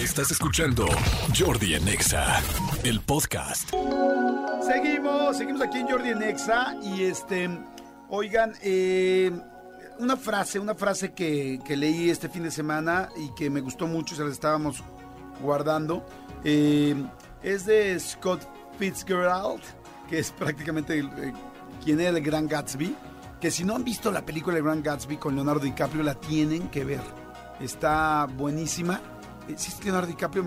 Estás escuchando Jordi Anexa, el podcast. Seguimos, seguimos aquí en Jordi en Exa y este, oigan, eh, una frase, una frase que, leí este fin de semana y que me gustó mucho, se la estábamos guardando, eh, es de Scott Fitzgerald, que es prácticamente eh, quien era el Gran Gatsby, que si no han visto la película El Gran Gatsby con Leonardo DiCaprio, la tienen que ver. Está buenísima. Sí, es Leonardo DiCaprio,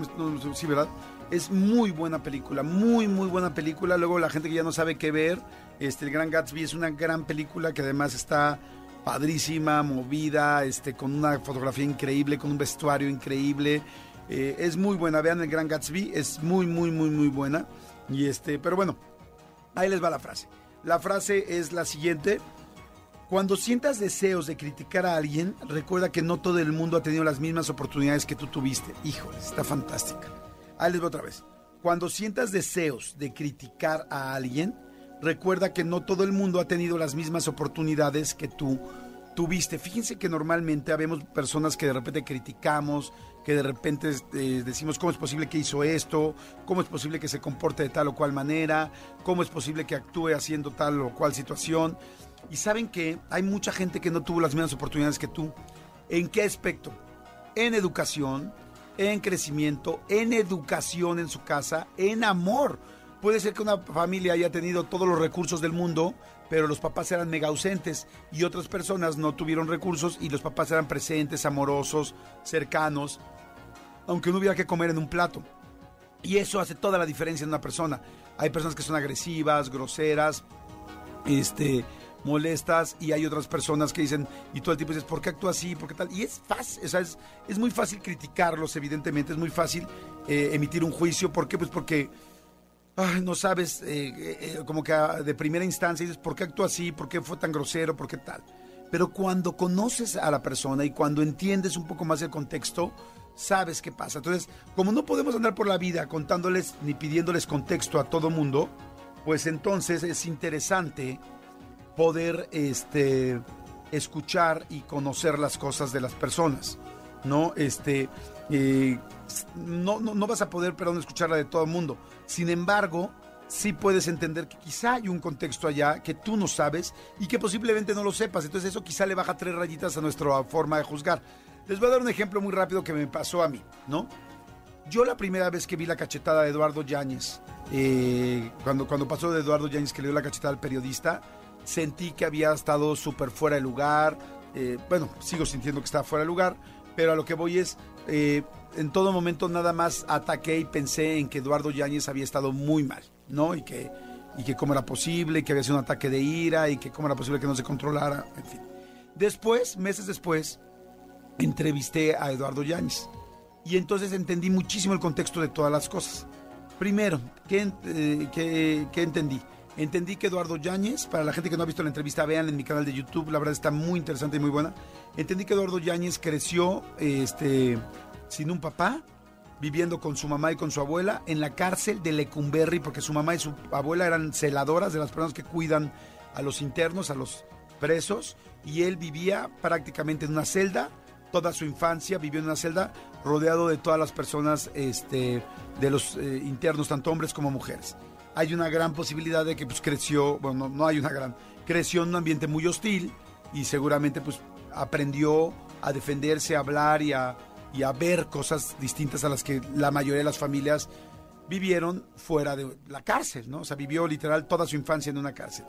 sí, ¿verdad? Es muy buena película, muy, muy buena película. Luego la gente que ya no sabe qué ver, este, El Gran Gatsby es una gran película que además está padrísima, movida, este, con una fotografía increíble, con un vestuario increíble. Eh, es muy buena, vean El Gran Gatsby, es muy, muy, muy, muy buena. Y este, pero bueno, ahí les va la frase. La frase es la siguiente. Cuando sientas deseos de criticar a alguien, recuerda que no todo el mundo ha tenido las mismas oportunidades que tú tuviste. Híjole, está fantástica. Ahí les voy otra vez. Cuando sientas deseos de criticar a alguien, recuerda que no todo el mundo ha tenido las mismas oportunidades que tú tuviste. Fíjense que normalmente habemos personas que de repente criticamos, que de repente eh, decimos cómo es posible que hizo esto, cómo es posible que se comporte de tal o cual manera, cómo es posible que actúe haciendo tal o cual situación. Y saben que hay mucha gente que no tuvo las mismas oportunidades que tú. ¿En qué aspecto? En educación, en crecimiento, en educación en su casa, en amor. Puede ser que una familia haya tenido todos los recursos del mundo, pero los papás eran mega ausentes y otras personas no tuvieron recursos y los papás eran presentes, amorosos, cercanos, aunque no hubiera que comer en un plato. Y eso hace toda la diferencia en una persona. Hay personas que son agresivas, groseras, este, molestas y hay otras personas que dicen, y todo el tiempo dices, ¿por qué actúa así? ¿Por qué tal? Y es fácil, o es, es muy fácil criticarlos, evidentemente, es muy fácil eh, emitir un juicio. ¿Por qué? Pues porque no sabes, eh, eh, como que de primera instancia dices, ¿por qué actúa así? ¿Por qué fue tan grosero? ¿Por qué tal? Pero cuando conoces a la persona y cuando entiendes un poco más el contexto, sabes qué pasa. Entonces, como no podemos andar por la vida contándoles ni pidiéndoles contexto a todo mundo, pues entonces es interesante poder este, escuchar y conocer las cosas de las personas, ¿no? Este, eh, no, no, no vas a poder, perdón, escucharla de todo el mundo. Sin embargo, sí puedes entender que quizá hay un contexto allá que tú no sabes y que posiblemente no lo sepas. Entonces eso quizá le baja tres rayitas a nuestra forma de juzgar. Les voy a dar un ejemplo muy rápido que me pasó a mí, ¿no? Yo la primera vez que vi la cachetada de Eduardo Yáñez, eh, cuando, cuando pasó de Eduardo Yáñez que le dio la cachetada al periodista, sentí que había estado súper fuera de lugar. Eh, bueno, sigo sintiendo que estaba fuera de lugar, pero a lo que voy es, eh, en todo momento nada más ataqué y pensé en que Eduardo Yáñez había estado muy mal, ¿no? Y que, y que cómo era posible, que había sido un ataque de ira y que cómo era posible que no se controlara, en fin. Después, meses después, entrevisté a Eduardo Yáñez y entonces entendí muchísimo el contexto de todas las cosas. Primero, ¿qué, eh, qué, qué entendí? Entendí que Eduardo Yáñez, para la gente que no ha visto la entrevista, vean en mi canal de YouTube, la verdad está muy interesante y muy buena. Entendí que Eduardo Yáñez creció este, sin un papá, viviendo con su mamá y con su abuela en la cárcel de Lecumberri, porque su mamá y su abuela eran celadoras de las personas que cuidan a los internos, a los presos, y él vivía prácticamente en una celda, toda su infancia vivió en una celda rodeado de todas las personas este, de los eh, internos, tanto hombres como mujeres hay una gran posibilidad de que pues creció, bueno, no, hay una gran, creció en un ambiente muy hostil y seguramente pues aprendió a defenderse, a hablar y a, y a ver cosas distintas a las que la mayoría de las familias vivieron fuera de la cárcel, ¿no? O sea, vivió literal toda su infancia en una cárcel.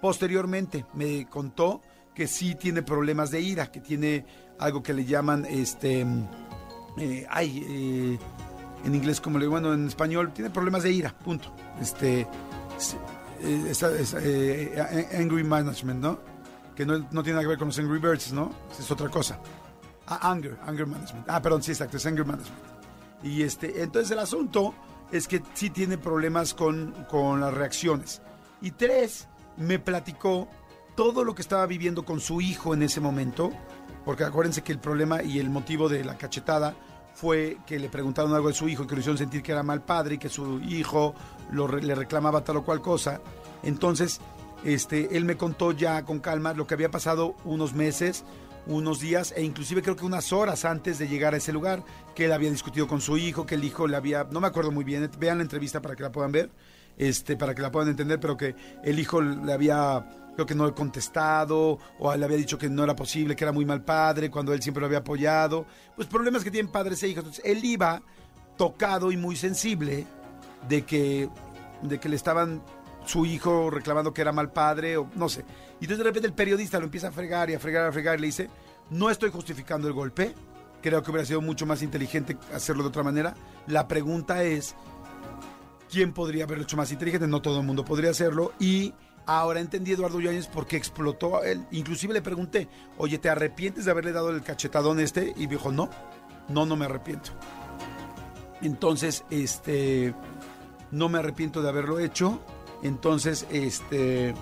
Posteriormente me contó que sí tiene problemas de ira, que tiene algo que le llaman, este, eh, ay, eh, en inglés como le bueno en español tiene problemas de ira punto. Este es, es, eh, angry management no que no, no, tiene nada que ver con los angry birds no es otra cosa. Ah, anger anger management. Ah perdón sí exacto es anger management. Y este entonces el asunto es que sí tiene problemas con, con las reacciones. Y tres me platicó todo lo que estaba viviendo con su hijo en ese momento porque acuérdense que el problema y el motivo de la cachetada fue que le preguntaron algo de su hijo, que lo hicieron sentir que era mal padre y que su hijo le reclamaba tal o cual cosa. Entonces, este, él me contó ya con calma lo que había pasado unos meses unos días e inclusive creo que unas horas antes de llegar a ese lugar, que él había discutido con su hijo, que el hijo le había, no me acuerdo muy bien, vean la entrevista para que la puedan ver, este, para que la puedan entender, pero que el hijo le había, creo que no he contestado, o le había dicho que no era posible, que era muy mal padre, cuando él siempre lo había apoyado, pues problemas que tienen padres e hijos. Entonces, él iba tocado y muy sensible de que, de que le estaban su hijo reclamando que era mal padre o no sé. Y entonces de repente el periodista lo empieza a fregar y a fregar, a fregar y le dice, no estoy justificando el golpe, creo que hubiera sido mucho más inteligente hacerlo de otra manera. La pregunta es, ¿quién podría haberlo hecho más inteligente? No todo el mundo podría hacerlo y... Ahora entendí Eduardo Yáñez por qué explotó a él. Inclusive le pregunté, oye, ¿te arrepientes de haberle dado el cachetadón este? Y dijo, no, no, no me arrepiento. Entonces, este, no me arrepiento de haberlo hecho. Entonces, este,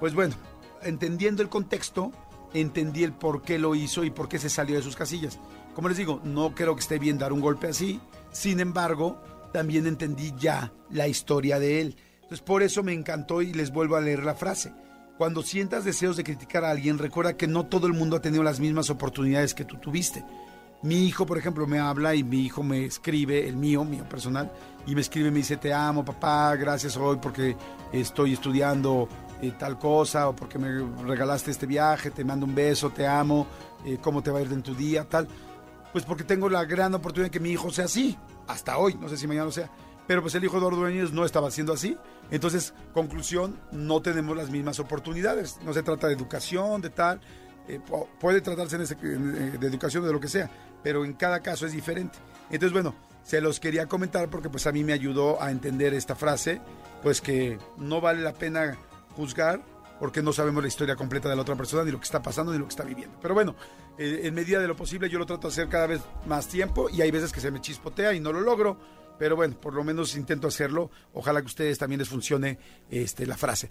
pues bueno, entendiendo el contexto, entendí el por qué lo hizo y por qué se salió de sus casillas. Como les digo, no creo que esté bien dar un golpe así. Sin embargo, también entendí ya la historia de él. Entonces, por eso me encantó y les vuelvo a leer la frase. Cuando sientas deseos de criticar a alguien, recuerda que no todo el mundo ha tenido las mismas oportunidades que tú tuviste. Mi hijo, por ejemplo, me habla y mi hijo me escribe, el mío, mío personal, y me escribe y me dice, te amo, papá, gracias hoy porque estoy estudiando eh, tal cosa, o porque me regalaste este viaje, te mando un beso, te amo, eh, cómo te va a ir en tu día, tal. Pues porque tengo la gran oportunidad de que mi hijo sea así, hasta hoy, no sé si mañana lo sea. Pero pues el hijo de Ordueños no estaba siendo así. Entonces, conclusión, no tenemos las mismas oportunidades. No se trata de educación, de tal. Eh, puede tratarse de educación de lo que sea, pero en cada caso es diferente. Entonces, bueno, se los quería comentar porque pues a mí me ayudó a entender esta frase, pues que no vale la pena juzgar porque no sabemos la historia completa de la otra persona, ni lo que está pasando, ni lo que está viviendo. Pero bueno, eh, en medida de lo posible yo lo trato de hacer cada vez más tiempo y hay veces que se me chispotea y no lo logro. Pero bueno, por lo menos intento hacerlo. Ojalá que a ustedes también les funcione este, la frase.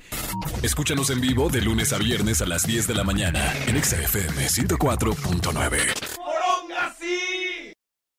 Escúchanos en vivo de lunes a viernes a las 10 de la mañana en XFM 104.9.